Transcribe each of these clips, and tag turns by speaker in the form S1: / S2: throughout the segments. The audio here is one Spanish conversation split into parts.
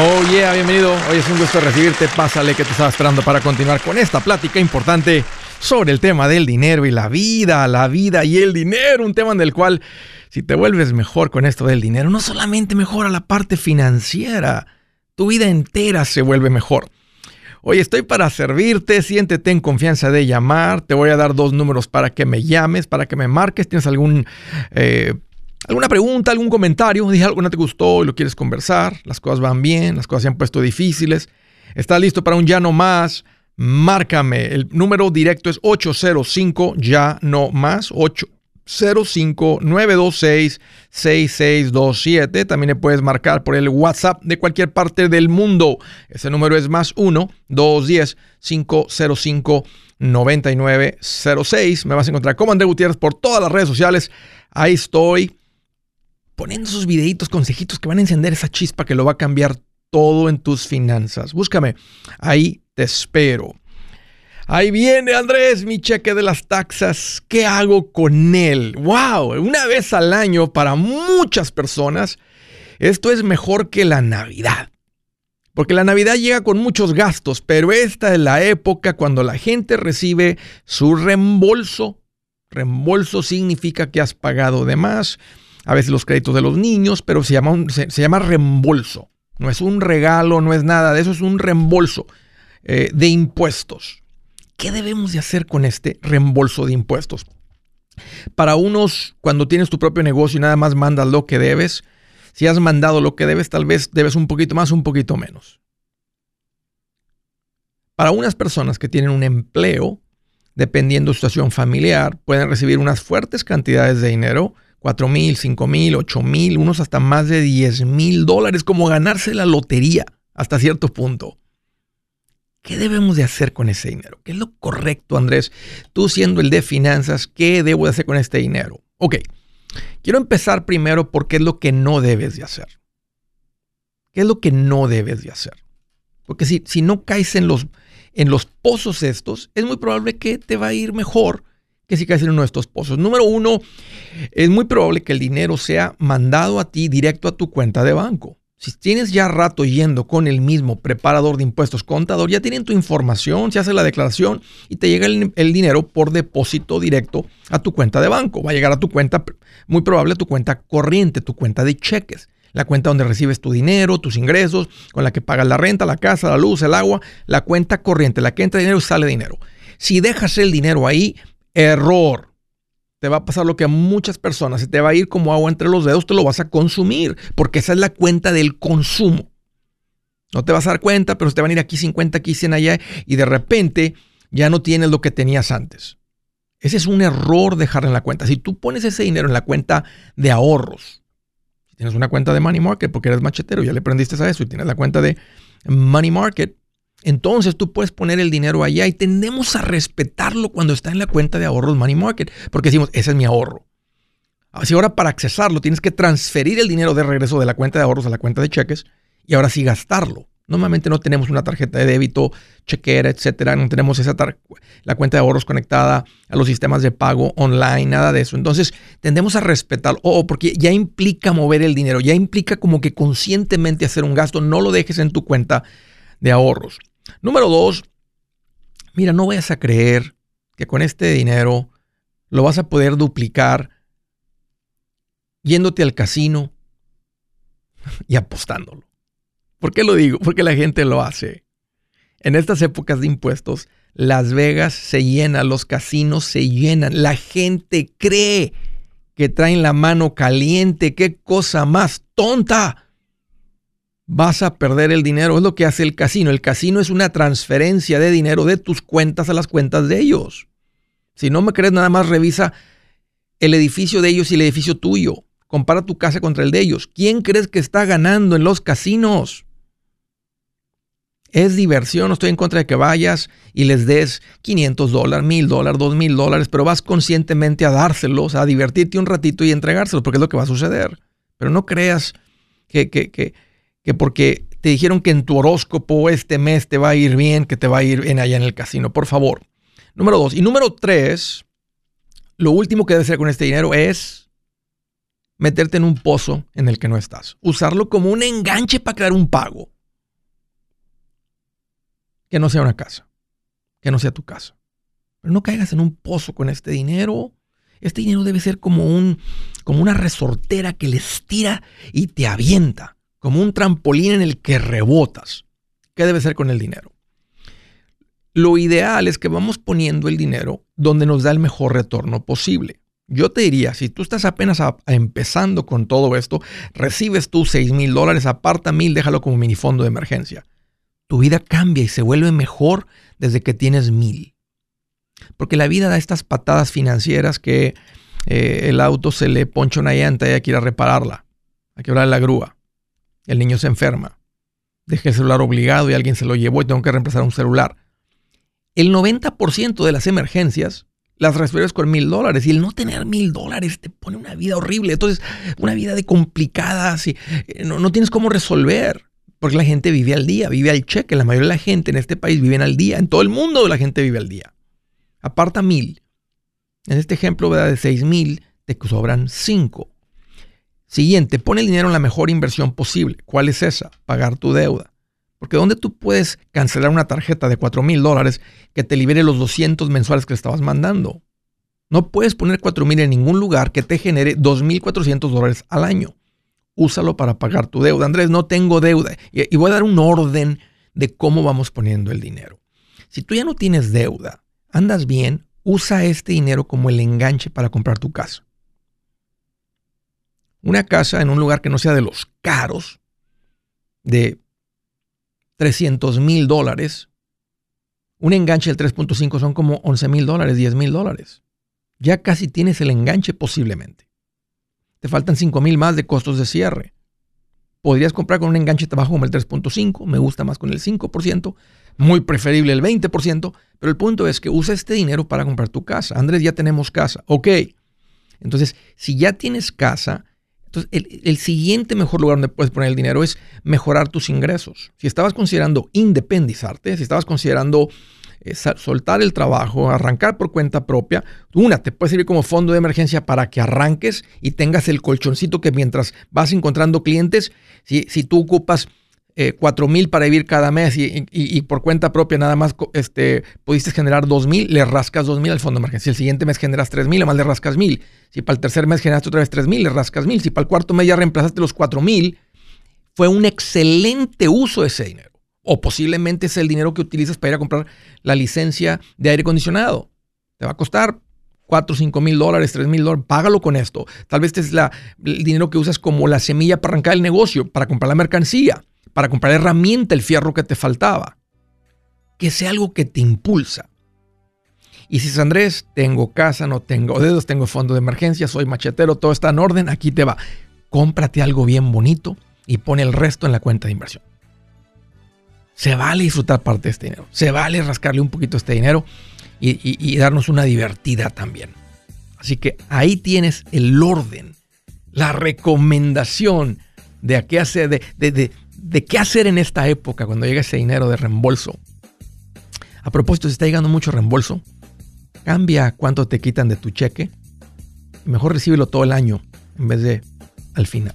S1: Oh yeah, bienvenido. Hoy es un gusto recibirte. Pásale que te estaba esperando para continuar con esta plática importante sobre el tema del dinero y la vida, la vida y el dinero, un tema en el cual si te vuelves mejor con esto del dinero, no solamente mejora la parte financiera, tu vida entera se vuelve mejor. Hoy estoy para servirte, siéntete en confianza de llamar, te voy a dar dos números para que me llames, para que me marques, tienes algún eh, ¿Alguna pregunta, algún comentario? Dije algo no te gustó y lo quieres conversar. Las cosas van bien, las cosas se han puesto difíciles. ¿Estás listo para un ya no más? Márcame. El número directo es 805 ya no más. 805-926-6627. También le puedes marcar por el WhatsApp de cualquier parte del mundo. Ese número es más 1-210-505-9906. Me vas a encontrar como André Gutiérrez por todas las redes sociales. Ahí estoy poniendo esos videitos, consejitos que van a encender esa chispa que lo va a cambiar todo en tus finanzas. Búscame, ahí te espero. Ahí viene Andrés, mi cheque de las taxas. ¿Qué hago con él? ¡Wow! Una vez al año para muchas personas, esto es mejor que la Navidad. Porque la Navidad llega con muchos gastos, pero esta es la época cuando la gente recibe su reembolso. Reembolso significa que has pagado de más a veces los créditos de los niños, pero se llama, se, llama reembolso. No es un regalo, no es nada de eso, es un reembolso eh, de impuestos. ¿Qué debemos de hacer con este reembolso de impuestos? Para unos, cuando tienes tu propio negocio y nada más mandas lo que debes, si has mandado lo que debes, tal vez debes un poquito más, un poquito menos. Para unas personas que tienen un empleo, dependiendo de su situación familiar, pueden recibir unas fuertes cantidades de dinero 4 mil, 5 mil, 8 mil, unos hasta más de 10 mil dólares, como ganarse la lotería hasta cierto punto. ¿Qué debemos de hacer con ese dinero? ¿Qué es lo correcto, Andrés? Tú siendo el de finanzas, ¿qué debo de hacer con este dinero? Ok, quiero empezar primero por qué es lo que no debes de hacer. ¿Qué es lo que no debes de hacer? Porque si, si no caes en los, en los pozos estos, es muy probable que te va a ir mejor que si caes en uno de estos pozos. Número uno, es muy probable que el dinero sea mandado a ti directo a tu cuenta de banco. Si tienes ya rato yendo con el mismo preparador de impuestos contador, ya tienen tu información, se hace la declaración y te llega el, el, dinero por depósito directo a tu cuenta de banco. Va a llegar a tu cuenta, muy probable a tu cuenta corriente, tu cuenta de cheques, la cuenta donde recibes tu dinero, tus ingresos, con la que pagas la renta, la casa, la luz, el agua, la cuenta corriente, la que entra dinero y sale dinero. Si dejas el dinero ahí, Error. Te va a pasar lo que a muchas personas, se te va a ir como agua entre los dedos, te lo vas a consumir, porque esa es la cuenta del consumo. No te vas a dar cuenta, pero te van a ir aquí 50, aquí 100 allá, y de repente ya no tienes lo que tenías antes. Ese es un error dejar en la cuenta. Si tú pones ese dinero en la cuenta de ahorros, tienes una cuenta de Money Market porque eres machetero, ya le aprendiste a eso y tienes la cuenta de Money Market, entonces tú puedes poner el dinero allá y tendemos a respetarlo cuando está en la cuenta de ahorros Money Market, porque decimos, ese es mi ahorro. Así ahora para accesarlo tienes que transferir el dinero de regreso de la cuenta de ahorros a la cuenta de cheques y ahora sí gastarlo. Normalmente no tenemos una tarjeta de débito, chequera, etcétera. No tenemos esa la cuenta de ahorros conectada a los sistemas de pago online, nada de eso. Entonces tendemos a respetarlo. Oh, porque ya implica mover el dinero, ya implica como que conscientemente hacer un gasto. No lo dejes en tu cuenta de ahorros. Número dos, mira, no vayas a creer que con este dinero lo vas a poder duplicar yéndote al casino y apostándolo. ¿Por qué lo digo? Porque la gente lo hace. En estas épocas de impuestos, Las Vegas se llena, los casinos se llenan, la gente cree que traen la mano caliente, qué cosa más tonta vas a perder el dinero. Es lo que hace el casino. El casino es una transferencia de dinero de tus cuentas a las cuentas de ellos. Si no me crees, nada más revisa el edificio de ellos y el edificio tuyo. Compara tu casa contra el de ellos. ¿Quién crees que está ganando en los casinos? Es diversión, no estoy en contra de que vayas y les des 500 dólares, 1000 dólares, 2000 dólares, pero vas conscientemente a dárselos, a divertirte un ratito y entregárselos, porque es lo que va a suceder. Pero no creas que, que, que, que porque te dijeron que en tu horóscopo este mes te va a ir bien, que te va a ir bien allá en el casino. Por favor. Número dos. Y número tres, lo último que debes hacer con este dinero es meterte en un pozo en el que no estás. Usarlo como un enganche para crear un pago. que no sea una casa, que no sea tu casa. Pero no caigas en un pozo con este dinero. Este dinero debe ser como, un, como una resortera que le estira y te avienta, como un trampolín en el que rebotas. ¿Qué debe ser con el dinero? Lo ideal es que vamos poniendo el dinero donde nos da el mejor retorno posible. Yo te diría, si tú estás apenas empezando con todo esto, recibes tú 6 mil dólares, aparta mil, déjalo como minifondo de emergencia. Tu vida cambia y se vuelve mejor desde que tienes mil. Porque la vida da estas patadas financieras que eh, el auto se le poncha una llanta y hay que ir a repararla. Hay que hablar la grúa. El niño se enferma. Dejé el celular obligado y alguien se lo llevó y tengo que reemplazar un celular. El 90% de las emergencias las resuelves con mil dólares y el no tener mil dólares te pone una vida horrible. Entonces, una vida de complicadas y eh, no, no tienes cómo resolver. Porque la gente vive al día, vive al cheque. La mayoría de la gente en este país vive al día. En todo el mundo la gente vive al día. Aparta mil. En este ejemplo de seis mil, te sobran cinco. Siguiente, pone el dinero en la mejor inversión posible. ¿Cuál es esa? Pagar tu deuda. Porque ¿dónde tú puedes cancelar una tarjeta de cuatro mil dólares que te libere los 200 mensuales que estabas mandando? No puedes poner cuatro mil en ningún lugar que te genere 2.400 dólares al año. Úsalo para pagar tu deuda. Andrés, no tengo deuda. Y voy a dar un orden de cómo vamos poniendo el dinero. Si tú ya no tienes deuda, andas bien, usa este dinero como el enganche para comprar tu casa. Una casa en un lugar que no sea de los caros, de 300 mil dólares, un enganche del 3.5 son como 11 mil dólares, 10 mil dólares. Ya casi tienes el enganche posiblemente. Te faltan 5 mil más de costos de cierre. Podrías comprar con un enganche trabajo como el 3.5, me gusta más con el 5%, muy preferible el 20%, pero el punto es que usa este dinero para comprar tu casa. Andrés, ya tenemos casa. Ok. Entonces, si ya tienes casa, entonces el, siguiente mejor lugar donde puedes poner el dinero es mejorar tus ingresos. Si estabas considerando independizarte, si estabas considerando eh, soltar el trabajo, arrancar por cuenta propia, una, te puede servir como fondo de emergencia para que arranques y tengas el colchoncito que mientras vas encontrando clientes, si, si tú ocupas eh, cuatro mil para vivir cada mes y, por cuenta propia nada más este, pudiste generar dos mil, le rascas dos mil al fondo de emergencia. Si el siguiente mes generas tres mil, además le rascas mil. Si para el tercer mes generaste otra vez tres mil, le rascas mil. Si para el cuarto mes ya reemplazaste los cuatro mil, fue un excelente uso de ese dinero. O posiblemente es el dinero que utilizas para ir a comprar la licencia de aire acondicionado. Te va a costar 4, 5 mil dólares, 3 mil dólares, págalo con esto. Tal vez este es la, el dinero que usas como la semilla para arrancar el negocio, para comprar la mercancía para comprar herramienta, el fierro que te faltaba. Que sea algo que te impulsa. Y si es Andrés, tengo casa, no tengo dedos, tengo fondo de emergencia, soy machetero, todo está en orden, aquí te va. Cómprate algo bien bonito y pone el resto en la cuenta de inversión. Se vale disfrutar parte de este dinero. Se vale rascarle un poquito este dinero y, darnos una divertida también. Así que ahí tienes el orden, la recomendación de a qué hacer, de, de qué hacer en esta época cuando llega ese dinero de reembolso. A propósito, si está llegando mucho reembolso, cambia cuánto te quitan de tu cheque. Mejor recíbelo todo el año en vez de al final.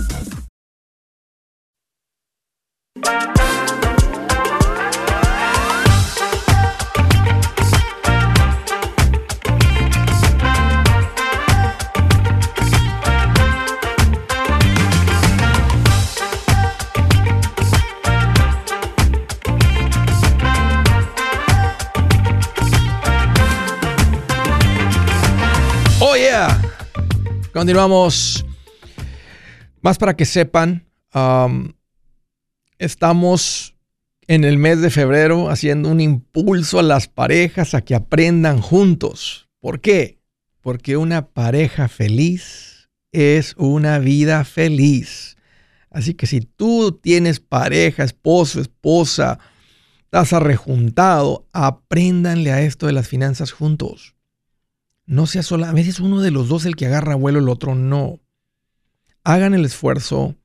S1: Continuamos. Más para que sepan, um, estamos en el mes de febrero haciendo un impulso a las parejas a que aprendan juntos. ¿Por qué? Porque una pareja feliz es una vida feliz. Así que si tú tienes pareja, esposo, esposa, estás arrejuntado, apréndanle a esto de las finanzas juntos. No sea sola, a veces uno de los dos el que agarra vuelo, el otro no. Hagan el esfuerzo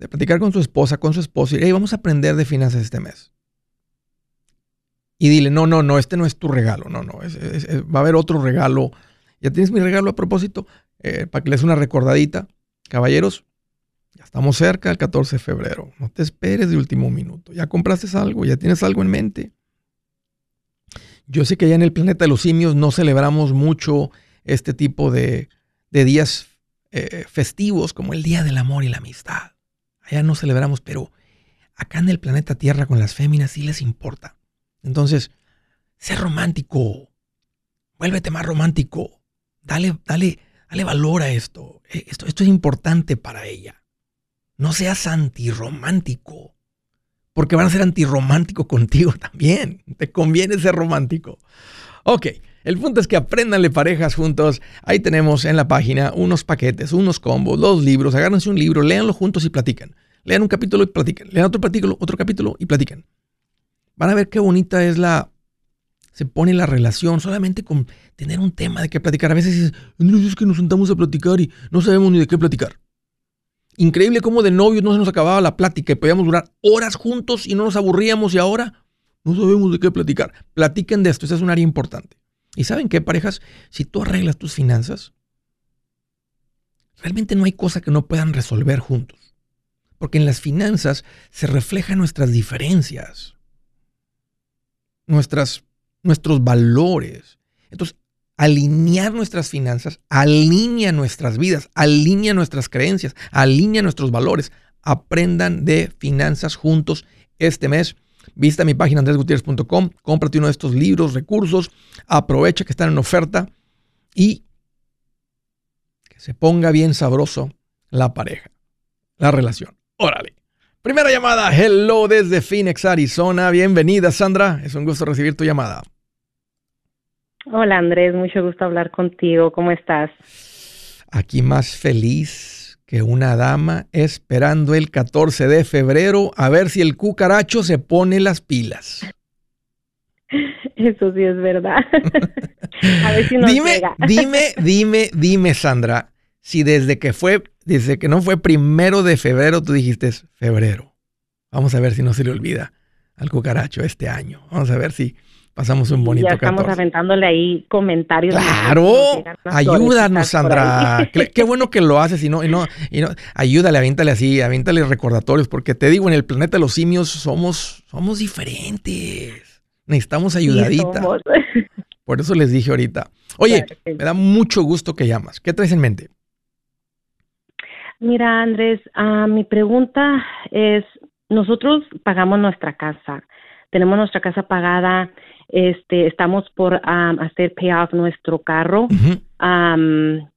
S1: de platicar con su esposa, con su esposo, y hey, vamos a aprender de finanzas este mes. Y dile, no, no, no, este no es tu regalo, no, no, va a haber otro regalo. Ya tienes mi regalo a propósito, eh, para que les una recordadita. Caballeros, ya estamos cerca del 14 de febrero, no te esperes de último minuto, ya compraste algo, ya tienes algo en mente. Yo sé que allá en el planeta de los simios no celebramos mucho este tipo de, días eh, festivos como el Día del Amor y la Amistad allá no celebramos, pero acá en el planeta Tierra con las féminas sí les importa. Entonces, sé romántico, vuélvete más romántico, dale, dale, dale valor a esto. E, esto. Esto es importante para ella. No seas antirromántico, porque van a ser antirromántico contigo también. Te conviene ser romántico. Ok, el punto es que aprendanle parejas juntos. Ahí tenemos en la página unos paquetes, unos combos, dos libros. Agárrense un libro, léanlo juntos y platican. Lean un capítulo y platican. Lean otro capítulo, otro capítulo y platican. Van a ver qué bonita es la. Se pone la relación solamente con tener un tema de qué platicar. A veces dices, es que nos sentamos a platicar y no sabemos ni de qué platicar. Increíble cómo de novios no se nos acababa la plática y podíamos durar horas juntos y no nos aburríamos y ahora no sabemos de qué platicar. Platiquen de esto, esa es un área importante. ¿Y saben qué, parejas? Si tú arreglas tus finanzas, realmente no hay cosa que no puedan resolver juntos. Porque en las finanzas se reflejan nuestras diferencias, nuestras, nuestros valores. Entonces, alinear nuestras finanzas alinea nuestras vidas, alinea nuestras creencias, alinea nuestros valores. Aprendan de finanzas juntos este mes. Visita mi página andresgutierrez.com, cómprate uno de estos libros, recursos, aprovecha que están en oferta y que se ponga bien sabroso la pareja, la relación. Órale. Primera llamada, hello desde Phoenix, Arizona. Bienvenida, Sandra. Es un gusto recibir tu llamada.
S2: Hola, Andrés. Mucho gusto hablar contigo. ¿Cómo estás?
S1: Aquí más feliz que una dama esperando el 14 de febrero a ver si el cucaracho se pone las pilas.
S2: Eso sí es verdad.
S1: a ver si nos dime, dime, dime, dime, Sandra, si desde que fue, desde que no fue primero de febrero, tú dijiste febrero. Vamos a ver si no se le olvida al cucaracho este año. Vamos a ver si pasamos un bonito
S2: Ya estamos aventándole ahí comentarios.
S1: Claro, ayúdanos, Sandra. Qué, bueno que lo haces y no, y no, y no, ayúdale, avíntale así, avíntale recordatorios, porque te digo, en el planeta de los simios somos, somos diferentes. Necesitamos ayudadita. Por eso les dije ahorita. Oye, me da mucho gusto que llamas. ¿Qué traes en mente?
S2: Mira, Andrés, ah, mi pregunta es, nosotros pagamos nuestra casa, tenemos nuestra casa pagada, este, estamos por um, hacer payoff nuestro carro. Um,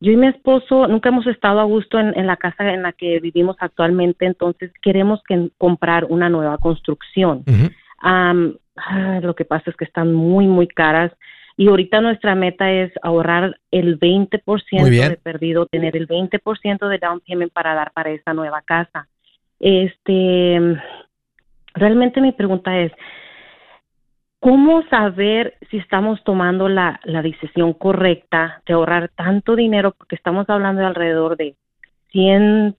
S2: yo y mi esposo nunca hemos estado a gusto en, la casa en la que vivimos actualmente, entonces queremos que, comprar una nueva construcción. Um, lo que pasa es que están muy, muy caras. Y ahorita nuestra meta es ahorrar el 20% de perdido, tener el 20% de down payment para dar para esta nueva casa. Este, realmente mi pregunta es, ¿cómo saber si estamos tomando la, la decisión correcta de ahorrar tanto dinero? Porque estamos hablando de alrededor de 100,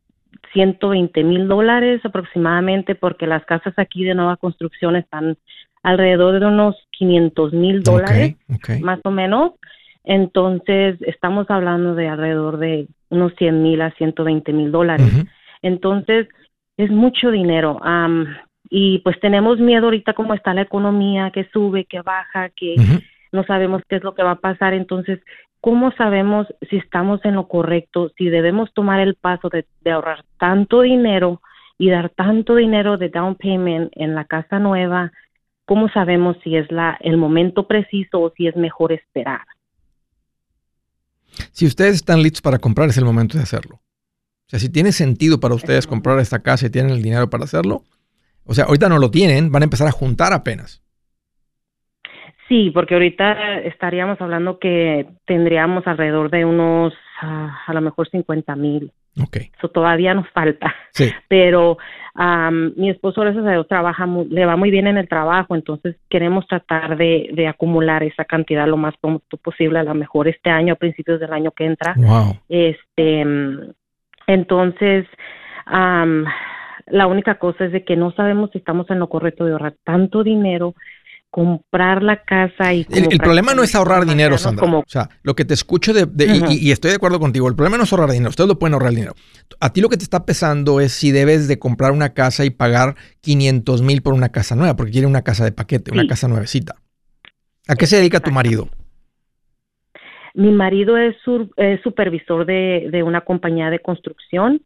S2: 120 mil dólares aproximadamente, porque las casas aquí de nueva construcción están alrededor de unos 500 mil dólares, más o menos. Entonces, estamos hablando de alrededor de unos 100 mil a 120 mil dólares. Entonces, es mucho dinero. Y pues tenemos miedo ahorita cómo está la economía, que sube, que baja, que no sabemos qué es lo que va a pasar. Entonces, ¿cómo sabemos si estamos en lo correcto, si debemos tomar el paso de, de ahorrar tanto dinero y dar tanto dinero de down payment en la casa nueva ¿cómo sabemos si es la, el momento preciso o si es mejor esperar?
S1: Si ustedes están listos para comprar, es el momento de hacerlo. O sea, si tiene sentido para ustedes comprar esta casa y tienen el dinero para hacerlo, o sea, ahorita no lo tienen, van a empezar a juntar apenas.
S2: Sí, porque ahorita estaríamos hablando que tendríamos alrededor de unos, ah, a lo mejor 50 mil.
S1: Ok.
S2: Eso todavía nos falta.
S1: Sí.
S2: Pero mi esposo, gracias a Dios, trabaja, le va muy bien en el trabajo, entonces queremos tratar de, de, acumular esa cantidad lo más pronto posible, a lo mejor este año, a principios del año que entra.
S1: Wow.
S2: Este, entonces, la única cosa es de que no sabemos si estamos en lo correcto de ahorrar tanto dinero comprar la casa y...
S1: El, problema no es ahorrar dinero, Sandra. O sea, lo que te escucho de... y, estoy de acuerdo contigo, el problema no es ahorrar dinero, ustedes lo pueden ahorrar dinero. A ti lo que te está pesando es si debes de comprar una casa y pagar 500 mil por una casa nueva, porque quiere una casa de paquete, una casa nuevecita. ¿A qué se dedica tu marido?
S2: Mi marido es, supervisor de, una compañía de construcción,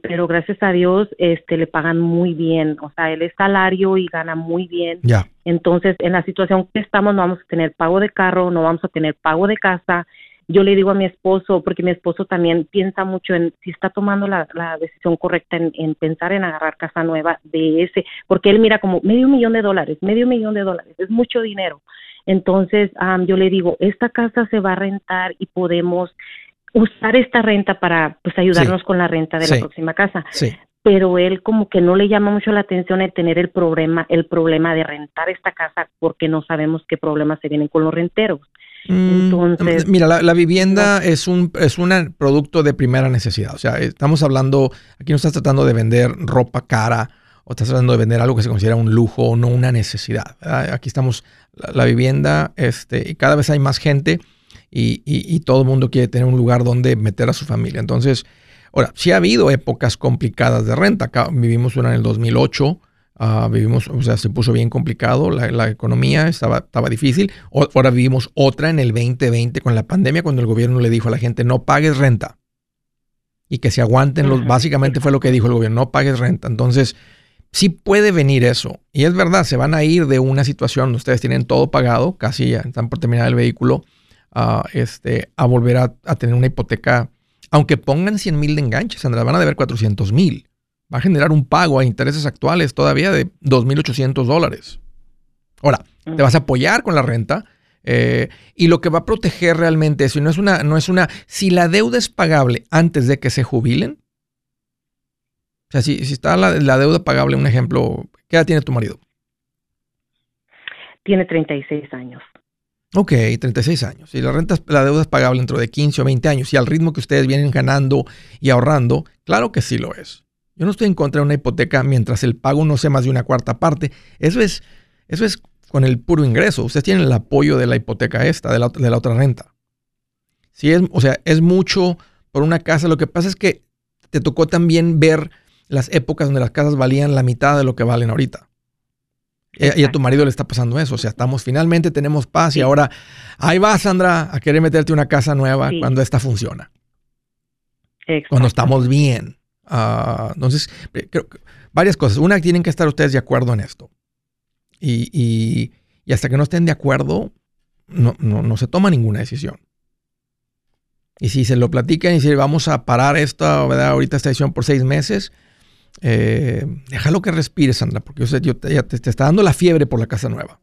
S2: pero gracias a Dios este, le pagan muy bien. O sea, él es salario y gana muy bien. Entonces, en la situación que estamos, no vamos a tener pago de carro, no vamos a tener pago de casa. Yo le digo a mi esposo, porque mi esposo también piensa mucho en si está tomando la, decisión correcta en, en, pensar en agarrar casa nueva de ese, porque él mira como medio millón de dólares, medio millón de dólares, es mucho dinero. Entonces, yo le digo, esta casa se va a rentar y podemos usar esta renta para pues ayudarnos con la renta de la próxima casa.
S1: Sí.
S2: Pero él como que no le llama mucho la atención el tener el problema, el problema de rentar esta casa porque no sabemos qué problemas se vienen con los renteros.
S1: Mm, Entonces, mira, la, vivienda es un es un producto de primera necesidad. O sea, estamos hablando, aquí no estás tratando de vender ropa cara o estás tratando de vender algo que se considera un lujo o no una necesidad. Aquí estamos, la, vivienda, este, y cada vez hay más gente y, todo el mundo quiere tener un lugar donde meter a su familia. Entonces, ahora, sí ha habido épocas complicadas de renta. Acá vivimos una en el 2008, ah, vivimos, o sea, se puso bien complicado, la, economía estaba, estaba difícil. ahora vivimos otra en el 2020 con la pandemia, cuando el gobierno le dijo a la gente, no pagues renta. Y que se aguanten los, básicamente fue lo que dijo el gobierno, no pagues renta. Entonces, sí puede venir eso. Y es verdad, se van a ir de una situación donde ustedes tienen todo pagado, casi ya están por terminar el vehículo, a, este, a volver a, tener una hipoteca. Aunque pongan 100 mil de enganches, Sandra, van a deber 400 mil. Va a generar un pago a intereses actuales todavía de 2.800 dólares. Ahora, te vas a apoyar con la renta. Eh, y lo que va a proteger realmente eso, y no es una, no es una, si la deuda es pagable antes de que se jubilen, o sea, si, está la, deuda pagable, un ejemplo, ¿qué edad tiene tu marido?
S2: Tiene 36 años.
S1: Ok, 36 años. Si la renta, la deuda es pagable dentro de 15 o 20 años y al ritmo que ustedes vienen ganando y ahorrando, claro que sí lo es. Yo no estoy en contra de una hipoteca mientras el pago no sea más de una cuarta parte. Eso es, eso es con el puro ingreso. Ustedes tienen el apoyo de la hipoteca esta, de la, de la otra renta. Si es, o sea, es mucho por una casa. Lo que pasa es que te tocó también ver las épocas donde las casas valían la mitad de lo que valen ahorita. Y a tu marido le está pasando eso. O sea, estamos finalmente tenemos paz y ahora ahí va Sandra a querer meterte una casa nueva cuando esta funciona. Cuando estamos bien. Ah, entonces, eh, creo, varias cosas. Una, tienen que estar ustedes de acuerdo en esto. Y, hasta que no estén de acuerdo, no, no, se toma ninguna decisión. Y si se lo platican y si vamos a parar esta, ¿verdad? ahorita esta decisión por seis meses, eh, déjalo que respire, Sandra, porque yo, sé, yo te, te, está dando la fiebre por la casa nueva.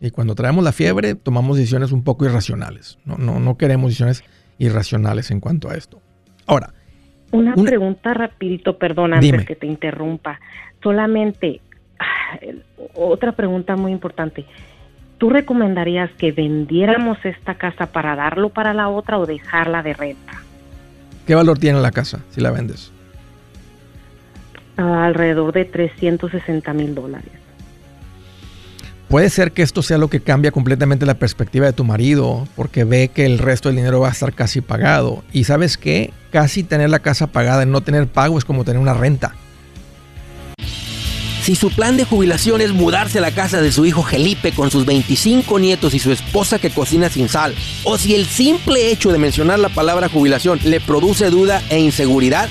S1: Y cuando traemos la fiebre, tomamos decisiones un poco irracionales. No, no, no queremos decisiones irracionales en cuanto a esto. Ahora.
S2: Una, pregunta rapidito, perdón, antes que te interrumpa. Solamente, ah, otra pregunta muy importante. ¿Tú recomendarías que vendiéramos esta casa para darlo para la otra o dejarla de renta?
S1: ¿Qué valor tiene la casa si la vendes?
S2: Alrededor de 360 mil dólares.
S1: Puede ser que esto sea lo que cambia completamente la perspectiva de tu marido, porque ve que el resto del dinero va a estar casi pagado. Y sabes qué, casi tener la casa pagada y no tener pago es como tener una renta.
S3: Si su plan de jubilación es mudarse a la casa de su hijo Felipe con sus 25 nietos y su esposa que cocina sin sal, o si el simple hecho de mencionar la palabra jubilación le produce duda e inseguridad,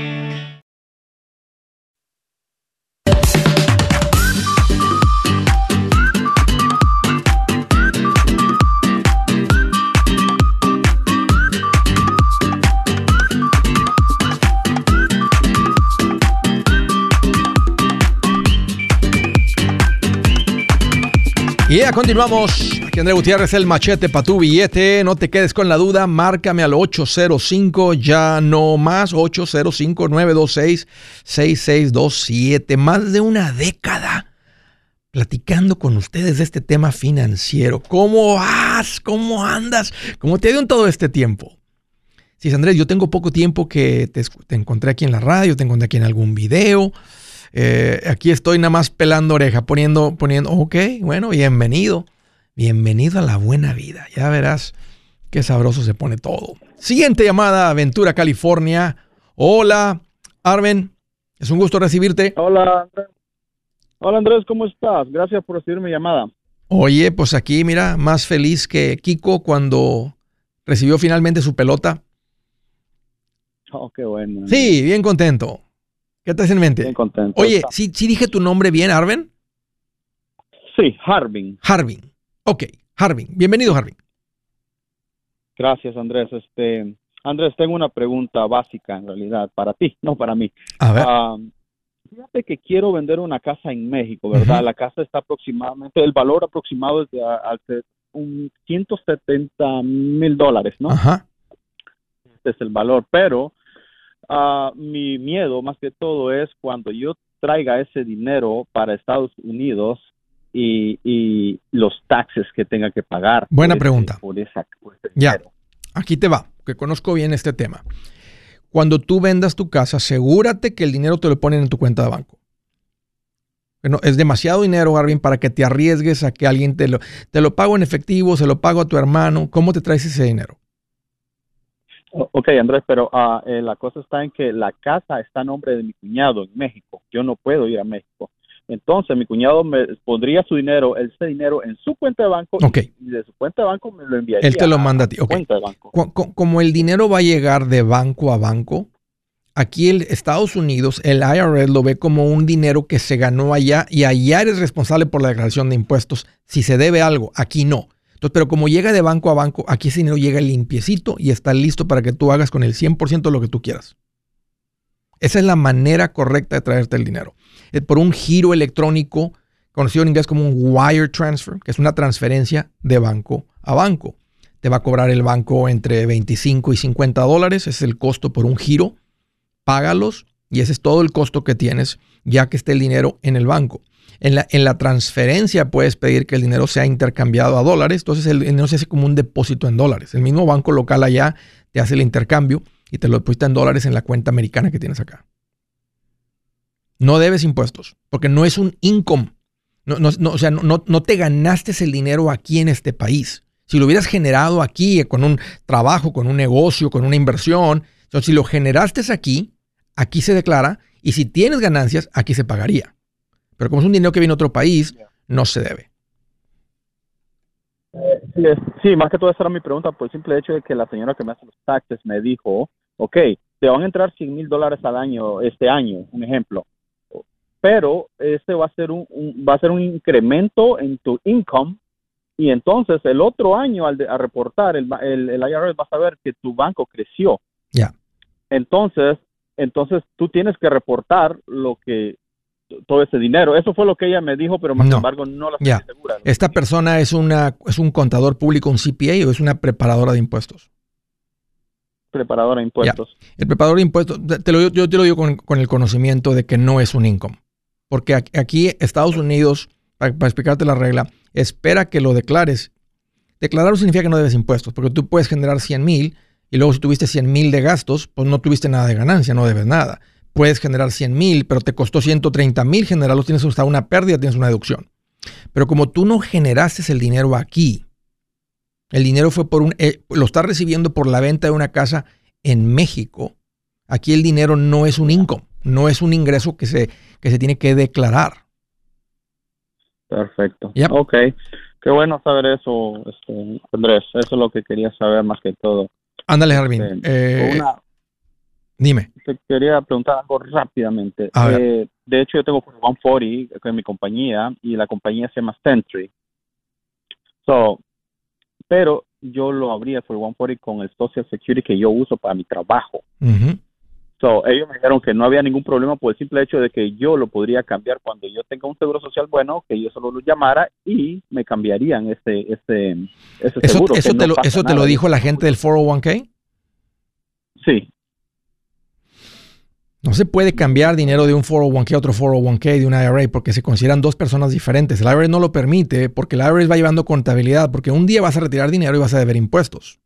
S1: Continuamos. Aquí André Gutiérrez, el machete para tu billete. No te quedes con la duda. Márcame al 805, ya no más. 805-926-6627. Más de una década platicando con ustedes de este tema financiero. ¿Cómo vas? ¿Cómo andas? ¿Cómo te ha ido en todo este tiempo? Sí, Andrés, yo tengo poco tiempo que te, te encontré aquí en la radio, te encontré aquí en algún video. Eh, aquí estoy nada más pelando oreja, poniendo, poniendo, ok, bueno, bienvenido. Bienvenido a la buena vida. Ya verás qué sabroso se pone todo. Siguiente llamada, Aventura, California. Hola, Arven. Es un gusto recibirte.
S4: Hola, Andrés. Hola, Andrés, ¿cómo estás? Gracias por recibir mi llamada.
S1: Oye, pues aquí, mira, más feliz que Kiko cuando recibió finalmente su pelota.
S4: Oh, qué bueno.
S1: Sí, bien contento. ¿Qué te hace en mente?
S4: Bien contento.
S1: Oye, ¿sí, dije tu nombre bien, Arvin?
S4: Sí, Harvin.
S1: Harvin. Ok, Harvin. Bienvenido, Harvin.
S4: Gracias, Andrés. Este, Andrés, tengo una pregunta básica en realidad para ti, no para mí.
S1: A ver.
S4: fíjate que quiero vender una casa en México, ¿verdad? La casa está aproximadamente, el valor aproximado es de un 170 mil dólares, ¿no?
S1: Ajá.
S4: Este es el valor, pero Ah, mi miedo más que todo es cuando yo traiga ese dinero para Estados Unidos y, los taxes que tenga que pagar.
S1: Buena pregunta. ya, aquí te va, que conozco bien este tema. Cuando tú vendas tu casa, asegúrate que el dinero te lo ponen en tu cuenta de banco. Bueno, es demasiado dinero, Garvin, para que te arriesgues a que alguien te lo, te lo pago en efectivo, se lo pago a tu hermano. ¿Cómo te traes ese dinero?
S4: Ok, Andrés, pero uh, la cosa está en que la casa está a nombre de mi cuñado en México. Yo no puedo ir a México. Entonces, mi cuñado me pondría su dinero, ese dinero en su cuenta de banco y de su cuenta de banco me lo enviaría.
S1: Él te lo manda a ti. Cuenta de banco. Como el dinero va a llegar de banco a banco, aquí en Estados Unidos, el IRS lo ve como un dinero que se ganó allá y allá eres responsable por la declaración de impuestos. Si se debe algo, aquí no pero como llega de banco a banco, aquí ese dinero llega limpiecito y está listo para que tú hagas con el 100% lo que tú quieras. Esa es la manera correcta de traerte el dinero. Eh, por un giro electrónico, conocido en inglés como un wire transfer, que es una transferencia de banco a banco. Te va a cobrar el banco entre 25 y 50 dólares, es el costo por un giro págalos y ese es todo el costo que tienes ya que esté el dinero en el banco. En la, en la transferencia puedes pedir que el dinero sea intercambiado a dólares, entonces el dinero se hace como un depósito en dólares. El mismo banco local allá te hace el intercambio y te lo deposita en dólares en la cuenta americana que tienes acá. No debes impuestos, porque no es un income. No, o sea, no, te ganaste el dinero aquí en este país. Si lo hubieras generado aquí con un trabajo, con un negocio, con una inversión, entonces si lo generaste aquí, aquí se declara y si tienes ganancias, aquí se pagaría. Pero como es un dinero que viene de otro país, no se debe.
S4: Eh, sí, más que todo esa era mi pregunta, por el simple hecho de que la señora que me hace los taxes me dijo, ok, te van a entrar 100 mil dólares al año este año, un ejemplo, pero este va a ser un, va a ser un incremento en tu income y entonces el otro año al, reportar el, el, el, IRS va a saber que tu banco creció.
S1: Ya.
S4: Entonces, entonces tú tienes que reportar lo que todo ese dinero. Eso fue lo que ella me dijo, pero más sin embargo no la estoy segura.
S1: ¿Esta persona es una es un contador público, un CPA o es una preparadora de impuestos?
S4: Preparadora de impuestos.
S1: El preparador de impuestos, te lo, yo te lo digo con, el conocimiento de que no es un income. Porque aquí, Estados Unidos, para, para explicarte la regla, espera que lo declares. Declararlo significa que no debes impuestos, porque tú puedes generar 100 mil y luego si tuviste 100 mil de gastos, pues no tuviste nada de ganancia, no debes nada. Puedes generar 100 mil, pero te costó 130 mil generarlos, tienes hasta una pérdida, tienes una deducción. Pero como tú no generaste el dinero aquí, el dinero fue por un, eh, lo estás recibiendo por la venta de una casa en México, aquí el dinero no es un income, no es un ingreso que se, que se tiene que declarar.
S4: Perfecto. Ok. Qué bueno saber eso, este, Andrés. Eso es lo que quería saber más que todo.
S1: Ándale, Arvin. Este, eh, dime.
S4: Te quería preguntar algo rápidamente. Eh, de hecho, yo tengo 140 con mi compañía y la compañía se llama Sentry. So, pero yo lo abría por 140 con el Social Security que yo uso para mi trabajo. So, ellos me dijeron que no había ningún problema por el simple hecho de que yo lo podría cambiar cuando yo tenga un seguro social bueno, que yo solo lo llamara y me cambiarían ese, ese, ese seguro.
S1: ¿Eso, te, lo, ¿eso te lo dijo la gente del 401k?
S4: Sí.
S1: No se puede cambiar dinero de un 401k a otro 401k de un IRA porque se consideran dos personas diferentes. El IRA no lo permite porque el IRA va llevando contabilidad porque un día vas a retirar dinero y vas a deber impuestos.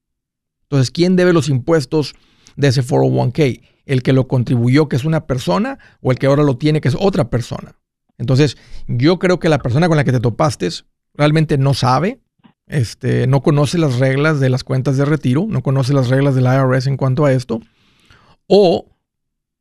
S1: Entonces, ¿quién debe los impuestos de ese 401k? el que lo contribuyó, que es una persona, o el que ahora lo tiene, que es otra persona. Entonces, yo creo que la persona con la que te topaste realmente no sabe, este, no conoce las reglas de las cuentas de retiro, no conoce las reglas del IRS en cuanto a esto, o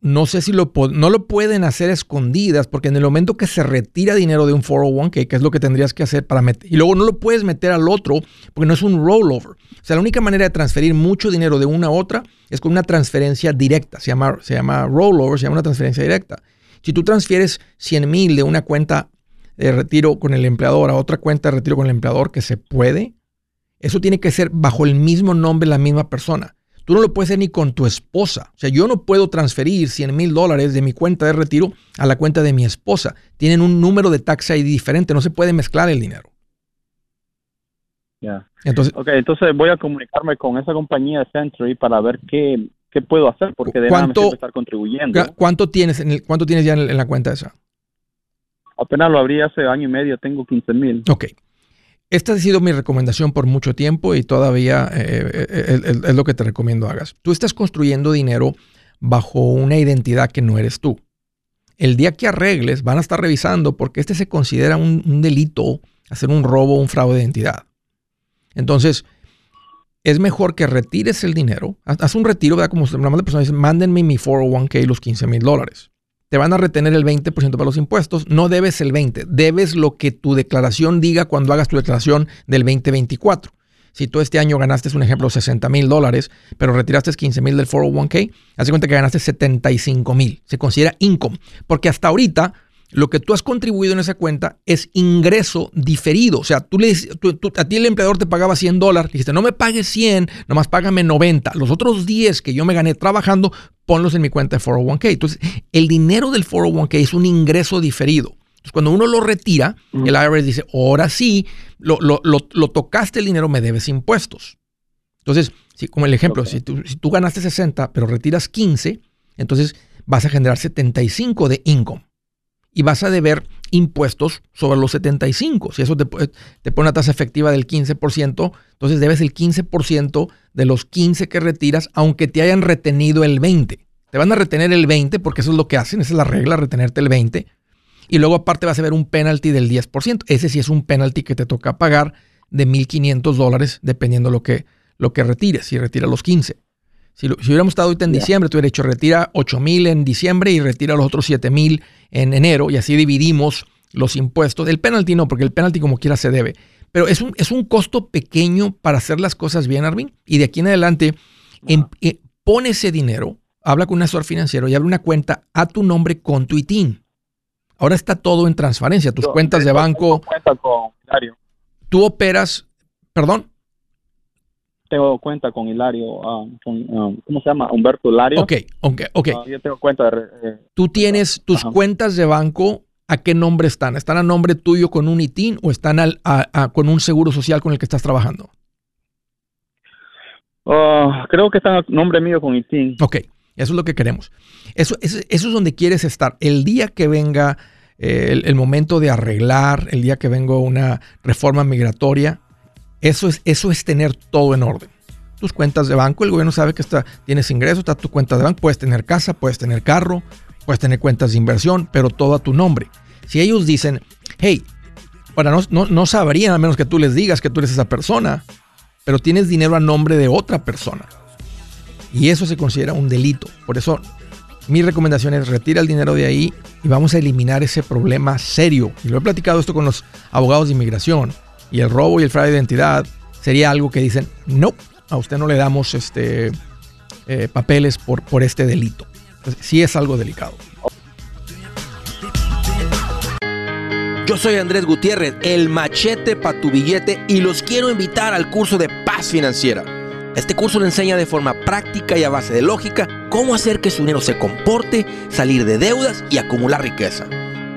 S1: no sé si lo, no lo pueden hacer escondidas, porque en el momento que se retira dinero de un 401k, que es lo que tendrías que hacer para meter, y luego no lo puedes meter al otro, porque no es un rollover. O sea, la única manera de transferir mucho dinero de una a otra es con una transferencia directa. Se llama, se llama rollover, se llama una transferencia directa. Si tú transfieres 100 mil de una cuenta de retiro con el empleador a otra cuenta de retiro con el empleador, que se puede, eso tiene que ser bajo el mismo nombre la misma persona. Tú no lo puedes hacer ni con tu esposa. O sea, yo no puedo transferir 100 mil dólares de mi cuenta de retiro a la cuenta de mi esposa. Tienen un número de tax ID diferente. No se puede mezclar el dinero.
S4: Ya. Entonces, ok, entonces voy a comunicarme con esa compañía Century para ver qué, puedo hacer porque de nada me estar contribuyendo.
S1: ¿Cuánto tienes, en cuánto tienes ya en, la cuenta esa?
S4: Apenas lo abrí hace año y medio, tengo 15 mil.
S1: Ok. Esta ha sido mi recomendación por mucho tiempo y todavía eh, eh, eh, es, lo que te recomiendo hagas. Tú estás construyendo dinero bajo una identidad que no eres tú. El día que arregles, van a estar revisando porque este se considera un, delito, hacer un robo, un fraude de identidad. Entonces, es mejor que retires el dinero. Haz un retiro, ¿verdad? Como normalmente personas dicen, mándenme mi 401k los 15 mil dólares te van a retener el 20% para los impuestos. No debes el 20%, debes lo que tu declaración diga cuando hagas tu declaración del 2024. Si tú este año ganaste, un ejemplo, 60 mil dólares, pero retiraste 15 mil del 401k, haz cuenta que ganaste 75 mil. Se considera income. Porque hasta ahorita lo que tú has contribuido en esa cuenta es ingreso diferido. O sea, tú le a ti el empleador te pagaba 100 dólares, dijiste, no me pagues 100, nomás págame 90. Los otros 10 que yo me gané trabajando, ponlos en mi cuenta de 401k. Entonces, el dinero del 401k es un ingreso diferido. Entonces, cuando uno lo retira, el IRS dice, ahora sí, lo, tocaste el dinero, me debes impuestos. Entonces, como el ejemplo, si, tú, si tú ganaste 60, pero retiras 15, entonces vas a generar 75 de income y vas a deber impuestos sobre los 75. Si eso te, te pone una tasa efectiva del 15%, entonces debes el 15% de los 15 que retiras, aunque te hayan retenido el 20. Te van a retener el 20 porque eso es lo que hacen, esa es la regla, retenerte el 20. Y luego aparte vas a ver un penalty del 10%. Ese sí es un penalty que te toca pagar de 1.500 dólares dependiendo lo que, lo que retires, si retira los 15. Si, hubiéramos estado ahorita en diciembre, tú hubieras hecho retira 8 mil en diciembre y retira los otros 7 mil en enero y así dividimos los impuestos. El penalty no, porque el penalty como quiera se debe. Pero es un, es un costo pequeño para hacer las cosas bien, Arvin. Y de aquí en adelante, em, eh, pone ese dinero, habla con un asesor financiero y abre una cuenta a tu nombre con tu ITIN. Ahora está todo en transparencia, tus cuentas de banco.
S4: Cuenta con
S1: Tú operas, perdón
S4: tengo cuenta con Hilario, ah, ah, ¿cómo se llama? Humberto Hilario.
S1: Ok, ok, ok.
S4: Ah, yo tengo cuenta de...
S1: Eh, ¿Tú tienes tus cuentas de banco, a qué nombre están? ¿Están a nombre tuyo con un ITIN o están al, con un seguro social con el que estás trabajando?
S4: creo que están a nombre mío con ITIN.
S1: Ok, eso es lo que queremos. Eso, eso, es donde quieres estar. El día que venga eh, el, el, momento de arreglar, el día que venga una reforma migratoria, eso es, eso es tener todo en orden. Tus cuentas de banco, el gobierno sabe que está, tienes ingresos, está tu cuenta de banco, puedes tener casa, puedes tener carro, puedes tener cuentas de inversión, pero todo a tu nombre. Si ellos dicen, hey, para no, no, no sabrían a menos que tú les digas que tú eres esa persona, pero tienes dinero a nombre de otra persona. Y eso se considera un delito. Por eso mi recomendación es retira el dinero de ahí y vamos a eliminar ese problema serio. Y lo he platicado esto con los abogados de inmigración y el robo y el fraude de identidad sería algo que dicen, no, a usted no le damos este, eh, papeles por, por este delito. Sí es algo delicado.
S3: Yo soy Andrés Gutiérrez, el machete para tu billete y los quiero invitar al curso de paz financiera. Este curso le enseña de forma práctica y a base de lógica cómo hacer que su dinero se comporte, salir de deudas y acumular riqueza.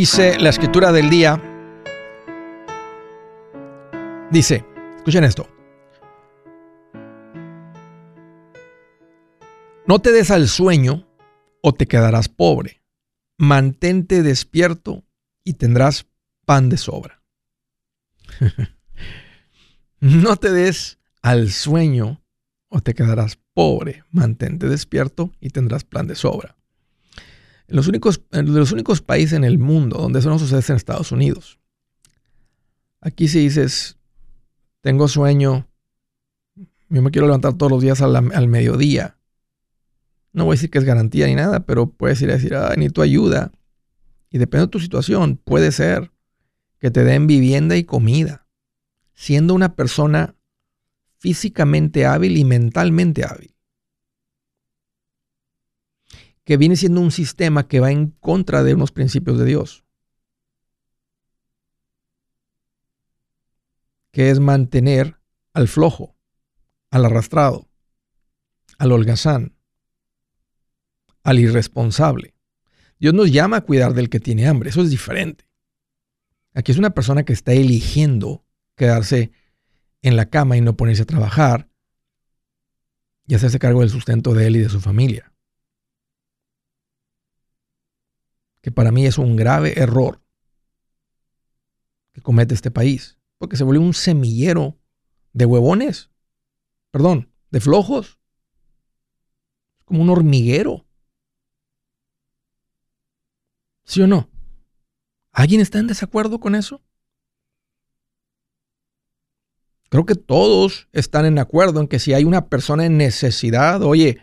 S1: Dice la escritura del día, dice, escuchen esto, no te des al sueño o te quedarás pobre, mantente despierto y tendrás pan de sobra. no te des al sueño o te quedarás pobre, mantente despierto y tendrás plan de sobra. Los únicos, en los únicos países en el mundo donde eso no sucede es en Estados Unidos. Aquí si dices, tengo sueño, yo me quiero levantar todos los días al, mediodía. No voy a decir que es garantía ni nada, pero puedes ir a decir, ah, tu ayuda. Y depende de tu situación, puede ser que te den vivienda y comida, siendo una persona físicamente hábil y mentalmente hábil. Que viene siendo un sistema que va en contra de unos principios de Dios. Que es mantener al flojo, al arrastrado, al holgazán, al irresponsable. Dios nos llama a cuidar del que tiene hambre, eso es diferente. Aquí es una persona que está eligiendo quedarse en la cama y no ponerse a trabajar y hacerse cargo del sustento de él y de su familia. Que para mí es un grave error que comete este país, porque se volvió un semillero de huevones, perdón, de flojos, como un hormiguero. ¿Sí o no? ¿Alguien está en desacuerdo con eso? Creo que todos están en acuerdo en que si hay una persona en necesidad, oye,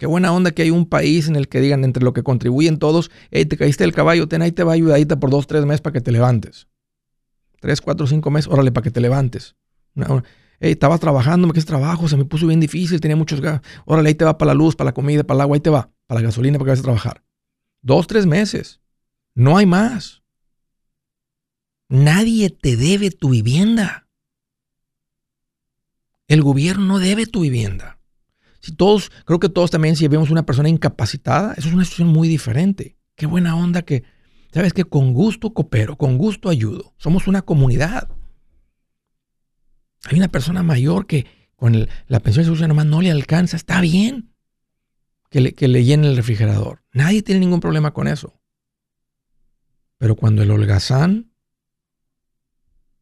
S1: qué buena onda que hay un país en el que digan entre lo que contribuyen todos, hey, te caíste del caballo, ten ahí te va ayudadita por dos, tres meses para que te levantes. Tres, cuatro, cinco meses, órale, para que te levantes. hey, estaba trabajando, me quedé trabajo, se me puso bien difícil, tenía muchos gastos. Órale, ahí te va para la luz, para la comida, para el agua, ahí te va, para la gasolina, para que vayas a trabajar. Dos, tres meses. No hay más. Nadie te debe tu vivienda. El gobierno debe tu vivienda. Si todos, creo que todos también, si vemos una persona incapacitada, eso es una situación muy diferente. Qué buena onda que, sabes que con gusto coopero, con gusto ayudo. Somos una comunidad. Hay una persona mayor que con la pensión de seguro nomás no le alcanza, está bien que le, que le llene el refrigerador. Nadie tiene ningún problema con eso. Pero cuando el holgazán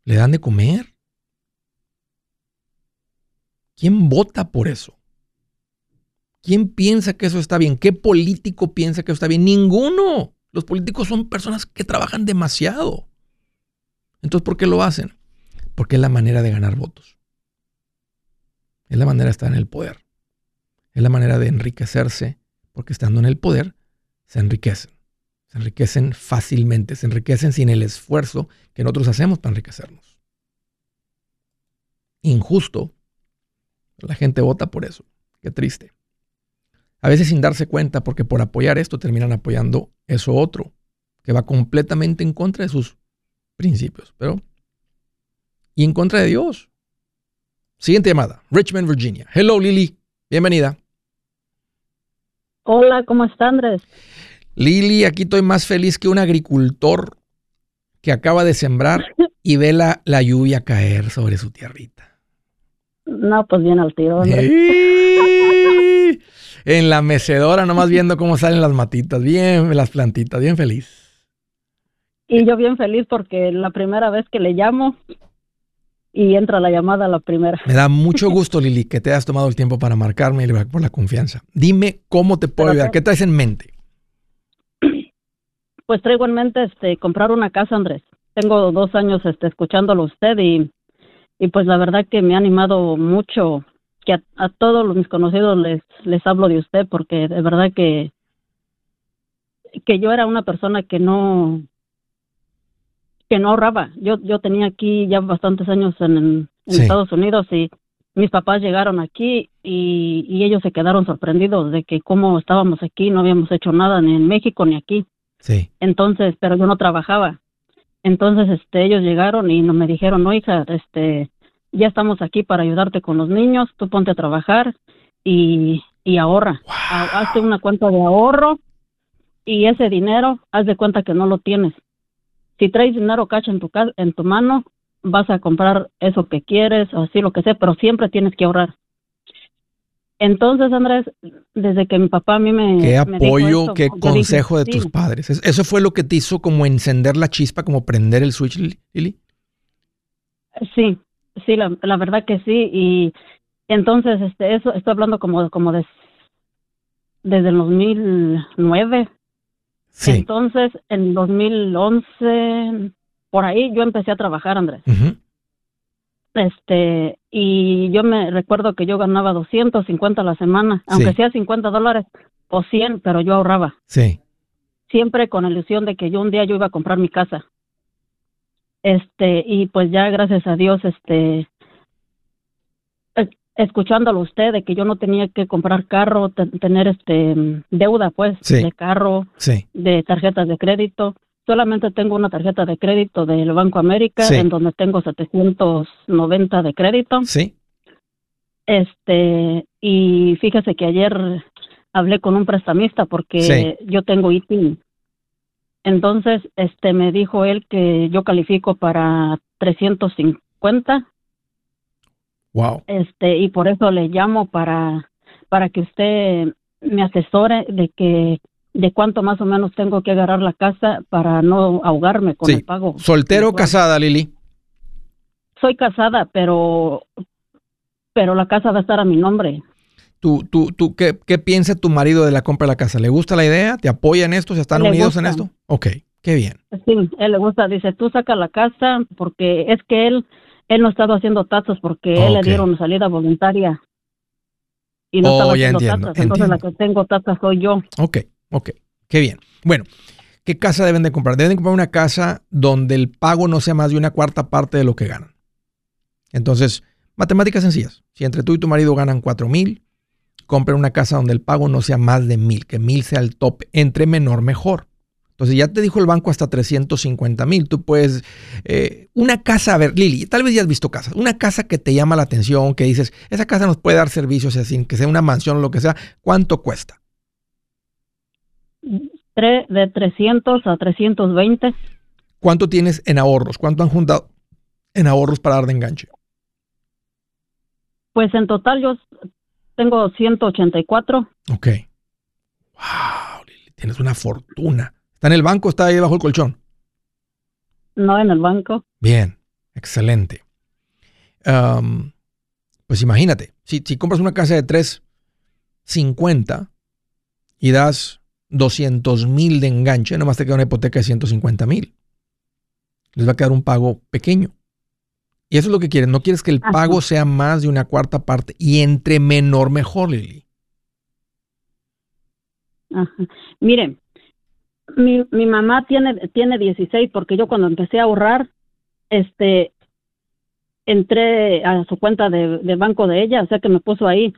S1: le dan de comer, ¿Quién vota por eso? ¿Quién piensa que eso está bien? ¿Qué político piensa que eso está bien? Ninguno. Los políticos son personas que trabajan demasiado. Entonces, ¿por qué lo hacen? Porque es la manera de ganar votos. Es la manera de estar en el poder. Es la manera de enriquecerse, porque estando en el poder, se enriquecen. Se enriquecen fácilmente, se enriquecen sin el esfuerzo que nosotros hacemos para enriquecernos. Injusto la gente vota por eso. Qué triste. A veces sin darse cuenta, porque por apoyar esto terminan apoyando eso otro, que va completamente en contra de sus principios, pero y en contra de Dios. Siguiente llamada, Richmond, Virginia. Hello, Lily. Bienvenida.
S5: Hola, ¿cómo está Andrés?
S1: Lili, aquí estoy más feliz que un agricultor que acaba de sembrar y ve la, la lluvia caer sobre su tierrita.
S5: No, pues bien al tiro.
S1: En la mecedora, nomás viendo cómo salen las matitas, bien, las plantitas, bien feliz.
S5: Y yo bien feliz porque la primera vez que le llamo y entra la llamada la primera.
S1: Me da mucho gusto, Lili, que te hayas tomado el tiempo para marcarme y por la confianza. Dime cómo te puedo ayudar, ¿qué traes en mente?
S5: Pues traigo en mente este comprar una casa, Andrés. Tengo dos años este, escuchándolo usted y y pues la verdad que me ha animado mucho que a, todos los mis conocidos les les hablo de usted porque de verdad que que yo era una persona que no que no ahorraba. Yo yo tenía aquí ya bastantes años en, Estados Unidos y mis papás llegaron aquí y, y, ellos se quedaron sorprendidos de que cómo estábamos aquí, no habíamos hecho nada ni en México ni aquí.
S1: Sí.
S5: Entonces, pero yo no trabajaba. Entonces, este, ellos llegaron y no me dijeron, no, hija, este, ya estamos aquí para ayudarte con los niños, tú ponte a trabajar y, y ahorra. Hazte una cuenta de ahorro y ese dinero, haz de cuenta que no lo tienes. Si traes dinero cash en tu, en tu mano, vas a comprar eso que quieres o así lo que sea, pero siempre tienes que ahorrar. Entonces, Andrés, desde que mi papá a mí me...
S1: Qué apoyo, qué consejo de tus padres. ¿Eso fue lo que te hizo como encender la chispa, como prender el switch, Lili?
S5: Sí, sí, la, la verdad que sí. Y entonces, este, eso, estoy hablando como, como de, desde el 2009. Sí. Entonces, en 2011, por ahí yo empecé a trabajar, Andrés. Este, y yo me recuerdo que yo ganaba 250 a la semana, aunque sea 50 dólares o 100, pero yo ahorraba.
S1: Sí.
S5: Siempre con la ilusión de que yo un día yo iba a comprar mi casa. Este, y pues ya gracias a Dios, este, escuchándolo usted de que yo no tenía que comprar carro, tener este deuda pues de carro, de tarjetas de crédito solamente tengo una tarjeta de crédito del Banco América en donde tengo 790 de crédito.
S1: Sí.
S5: Este, y fíjese que ayer hablé con un prestamista porque yo tengo ITIN. Entonces, este me dijo él que yo califico para 350.
S1: Wow.
S5: Este, y por eso le llamo para para que usted me asesore de que de cuánto más o menos tengo que agarrar la casa para no ahogarme con el pago.
S1: ¿Soltero o casada, Lili?
S5: Soy casada, pero pero la casa va a estar a mi nombre.
S1: ¿Tú, tú, tú, qué, qué piensa tu marido de la compra de la casa? ¿Le gusta la idea? ¿Te apoya en esto? ¿Se están unidos en esto? Ok. Qué bien.
S5: Sí, él le gusta, dice, tú saca la casa porque es que él, él no estaba haciendo taxas porque él le dieron salida voluntaria y no
S1: Oh,
S5: estaba haciendo
S1: entiendo.
S5: Entonces la que tengo taxas soy yo.
S1: Ok, ok. Qué bien. Bueno, ¿qué casa deben de comprar? Deben de comprar una casa donde el pago no sea más de una cuarta parte de lo que ganan. Entonces, matemáticas sencillas. Si entre tú y tu marido ganan cuatro mil, compren una casa donde el pago no sea más de mil, que mil sea el tope. Entre menor, mejor. Entonces ya te dijo el banco hasta 350 mil. Tú puedes, eh, una casa, a ver, Lili, tal vez ya has visto casas, una casa que te llama la atención, que dices, esa casa nos puede dar servicios así, que sea una mansión o lo que sea, ¿cuánto cuesta?
S5: De 300 a 320.
S1: ¿Cuánto tienes en ahorros? ¿Cuánto han juntado en ahorros para dar de enganche?
S5: Pues en total yo tengo 184.
S1: Ok. Wow, Lili, tienes una fortuna. ¿Está en el banco o está ahí bajo el colchón?
S5: No en el banco.
S1: Bien, excelente. Pues imagínate, si, si compras una casa de 350 y das 200 mil de enganche, nomás te queda una hipoteca de 150 mil. Les va a quedar un pago pequeño. Y eso es lo que quieren. No quieres que el pago sea más de una cuarta parte y entre menor mejor, Lili.
S5: Ajá. Miren, mi, mi mamá tiene, tiene 16 porque yo cuando empecé a ahorrar, este, entré a su cuenta de, de banco de ella, o sea que me puso ahí.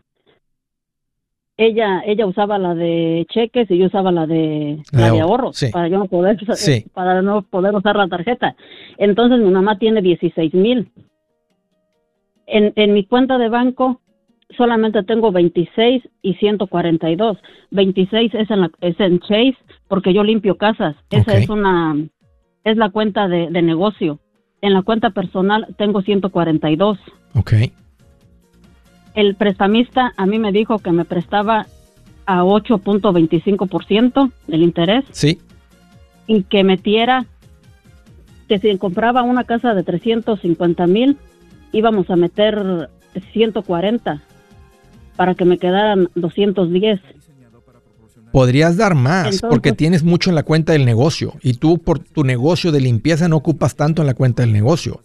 S5: Ella, ella usaba la de cheques y yo usaba la de,
S1: La
S5: la
S1: de
S5: de
S1: ahorro,
S5: ahorros
S1: sí.
S5: para yo no poder,
S1: Sí.
S5: para no poder usar la tarjeta. Entonces mi mamá tiene 16 mil. En, en mi cuenta de banco solamente tengo 26 y 142. 26 es en, la, es en Chase porque yo limpio casas. Esa es una, es la cuenta de, de negocio. En la cuenta personal tengo 142.
S1: Ok.
S5: El prestamista a mí me dijo que me prestaba a 8.25% del interés
S1: Sí.
S5: y que metiera que si compraba una casa de 350 mil íbamos a meter 140 para que me quedaran 210.
S1: Podrías dar más
S5: Entonces-
S1: porque tienes mucho en la cuenta del negocio y tú por tu negocio de limpieza no ocupas tanto en la cuenta del negocio.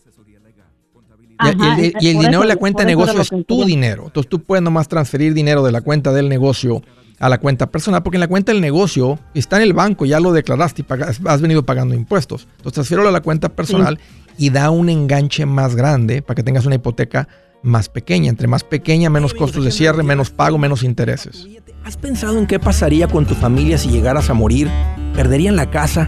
S1: Y,
S5: Ajá,
S1: y el, y el
S5: por
S1: dinero de la cuenta de negocio es tu dinero. Entonces tú puedes nomás transferir dinero de la cuenta del negocio a la cuenta personal porque en la cuenta del negocio está en el banco, ya lo declaraste y pagas- has venido pagando impuestos. Entonces transfiéralo a la cuenta personal y da un enganche más grande para que tengas una hipoteca más pequeña. Entre más pequeña, menos costos de cierre, menos pago, menos intereses.
S3: ¿Has pensado en qué pasaría con tu familia si llegaras a morir? ¿Perderían la casa?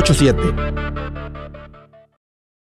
S3: 987